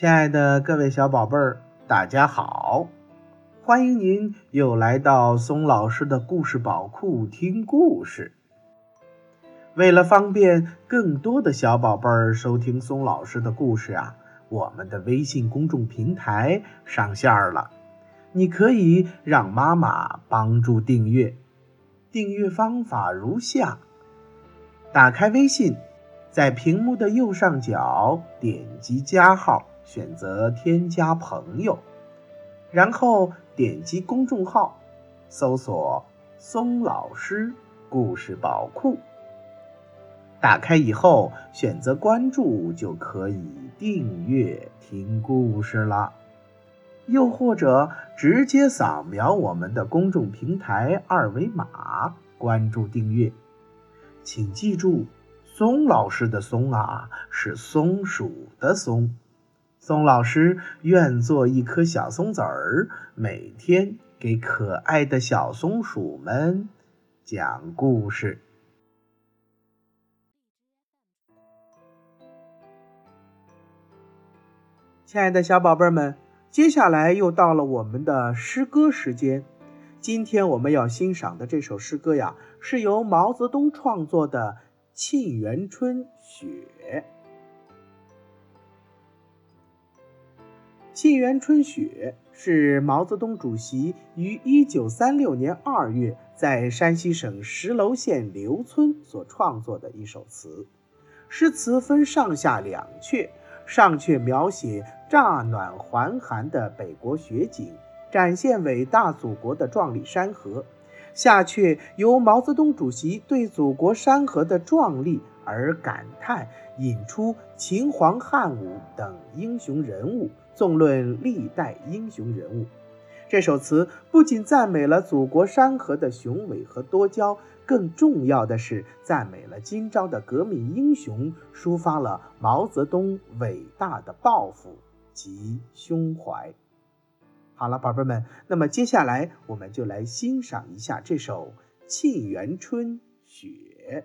亲爱的各位小宝贝儿，大家好！欢迎您又来到松老师的故事宝库听故事。为了方便更多的小宝贝儿收听松老师的故事啊，我们的微信公众平台上线了。你可以让妈妈帮助订阅。订阅方法如下：打开微信，在屏幕的右上角点击加号，选择添加朋友，然后点击公众号，搜索“松老师故事宝库”。打开以后，选择关注就可以订阅听故事了。又或者直接扫描我们的公众平台二维码关注订阅，请记住，松老师的“松”啊是松鼠的“松”。松老师愿做一颗小松子儿，每天给可爱的小松鼠们讲故事。亲爱的小宝贝们。接下来又到了我们的诗歌时间。今天我们要欣赏的这首诗歌呀，是由毛泽东创作的《沁园春·雪》。《沁园春·雪》是毛泽东主席于1936年2月在山西省石楼县刘村所创作的一首词。诗词分上下两阙。上阙描写乍暖还寒的北国雪景，展现伟大祖国的壮丽山河；下阙由毛泽东主席对祖国山河的壮丽而感叹，引出秦皇汉武等英雄人物，纵论历代英雄人物。这首词不仅赞美了祖国山河的雄伟和多娇。更重要的是，赞美了今朝的革命英雄，抒发了毛泽东伟大的抱负及胸怀。好了，宝贝们，那么接下来我们就来欣赏一下这首《沁园春·雪》。《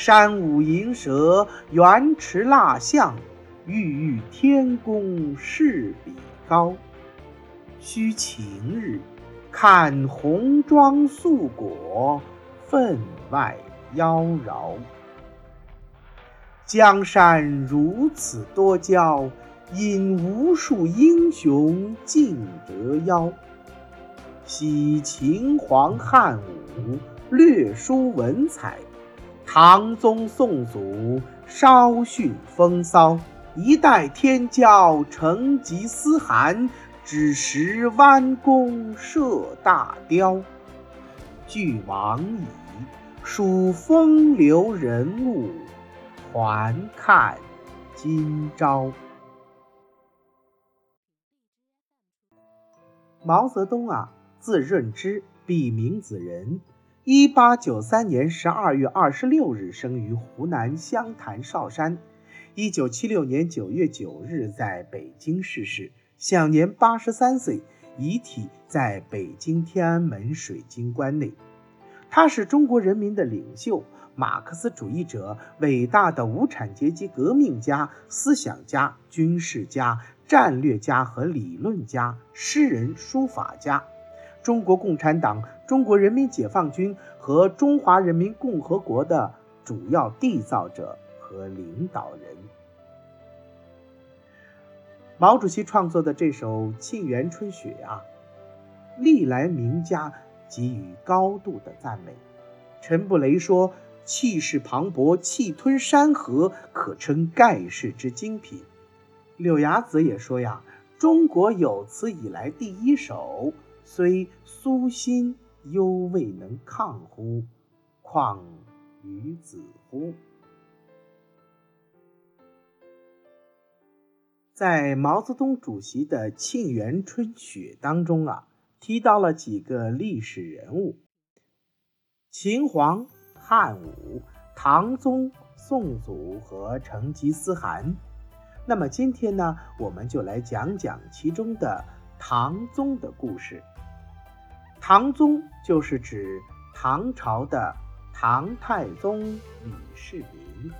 山舞银蛇，原驰蜡象，郁郁天公试比高。须晴日，看红装素裹，分外妖娆。江山如此多娇，引无数英雄竞折腰。惜秦皇汉武，略输文采。唐宗宋祖稍逊风骚，一代天骄成吉思汗，只识弯弓射大雕。俱往矣，数风流人物，还看今朝。毛泽东啊，字润之，笔名子仁。一八九三年十二月二十六日生于湖南湘潭韶山，一九七六年九月九日在北京逝世，享年八十三岁，遗体在北京天安门水晶棺内。他是中国人民的领袖，马克思主义者，伟大的无产阶级革命家、思想家、军事家、战略家和理论家，诗人、书法家。中国共产党、中国人民解放军和中华人民共和国的主要缔造者和领导人。毛主席创作的这首《沁园春·雪》啊，历来名家给予高度的赞美。陈布雷说：“气势磅礴，气吞山河，可称盖世之精品。”柳芽子也说呀：“中国有此以来第一首。”虽苏辛犹未能抗乎？况于子乎？在毛泽东主席的《沁园春·雪》当中啊，提到了几个历史人物：秦皇、汉武、唐宗、宋祖和成吉思汗。那么今天呢，我们就来讲讲其中的唐宗的故事。唐宗就是指唐朝的唐太宗李世民。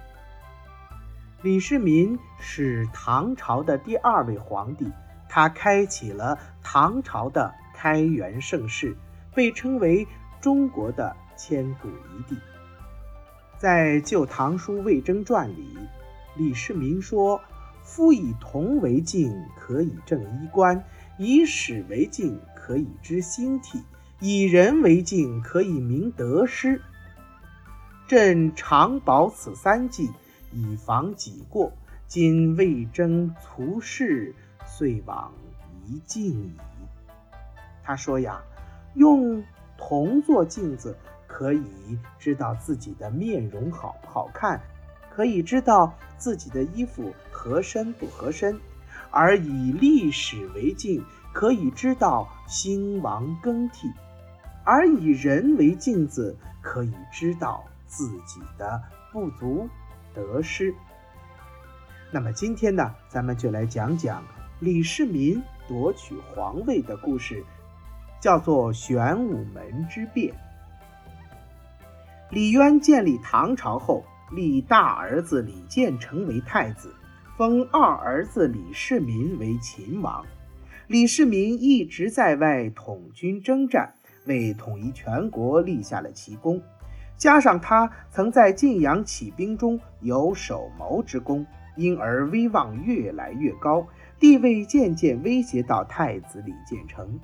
李世民是唐朝的第二位皇帝，他开启了唐朝的开元盛世，被称为中国的千古一帝。在《旧唐书魏征传》里，李世民说：“夫以铜为镜，可以正衣冠；以史为镜，可以知兴替；以人为镜，可以明得失。朕常保此三计。”以防己过，今魏征卒世，遂往一镜矣。他说呀，用铜做镜子，可以知道自己的面容好不好看，可以知道自己的衣服合身不合身；而以历史为镜，可以知道兴亡更替；而以人为镜子，可以知道自己的不足。得失。那么今天呢，咱们就来讲讲李世民夺取皇位的故事，叫做玄武门之变。李渊建立唐朝后，立大儿子李建成为太子，封二儿子李世民为秦王。李世民一直在外统军征战，为统一全国立下了奇功。加上他曾在晋阳起兵中有首谋之功，因而威望越来越高，地位渐渐威胁到太子李建成。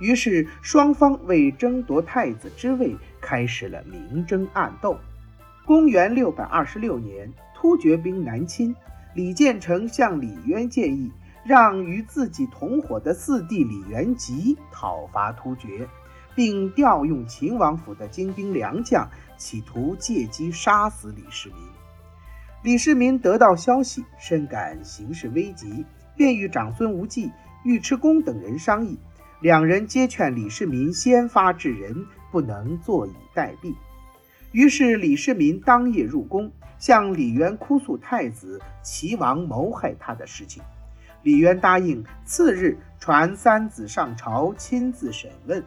于是双方为争夺太子之位开始了明争暗斗。公元六百二十六年，突厥兵南侵，李建成向李渊建议，让与自己同伙的四弟李元吉讨伐突厥。并调用秦王府的精兵良将，企图借机杀死李世民。李世民得到消息，深感形势危急，便与长孙无忌、尉迟恭等人商议。两人皆劝李世民先发制人，不能坐以待毙。于是李世民当夜入宫，向李渊哭诉太子齐王谋害他的事情。李渊答应次日传三子上朝，亲自审问。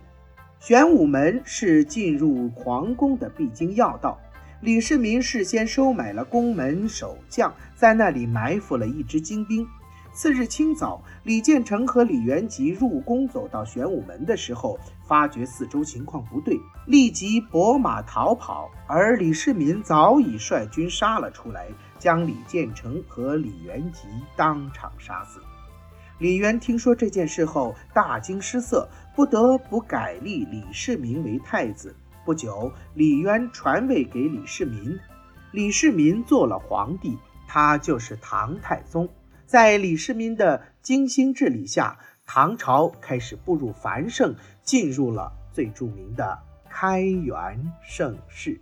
玄武门是进入皇宫的必经要道。李世民事先收买了宫门守将，在那里埋伏了一支精兵。次日清早，李建成和李元吉入宫，走到玄武门的时候，发觉四周情况不对，立即拨马逃跑。而李世民早已率军杀了出来，将李建成和李元吉当场杀死。李渊听说这件事后，大惊失色，不得不改立李世民为太子。不久，李渊传位给李世民，李世民做了皇帝，他就是唐太宗。在李世民的精心治理下，唐朝开始步入繁盛，进入了最著名的开元盛世。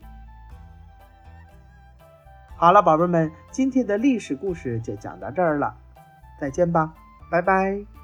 好了，宝贝们，今天的历史故事就讲到这儿了，再见吧。拜拜。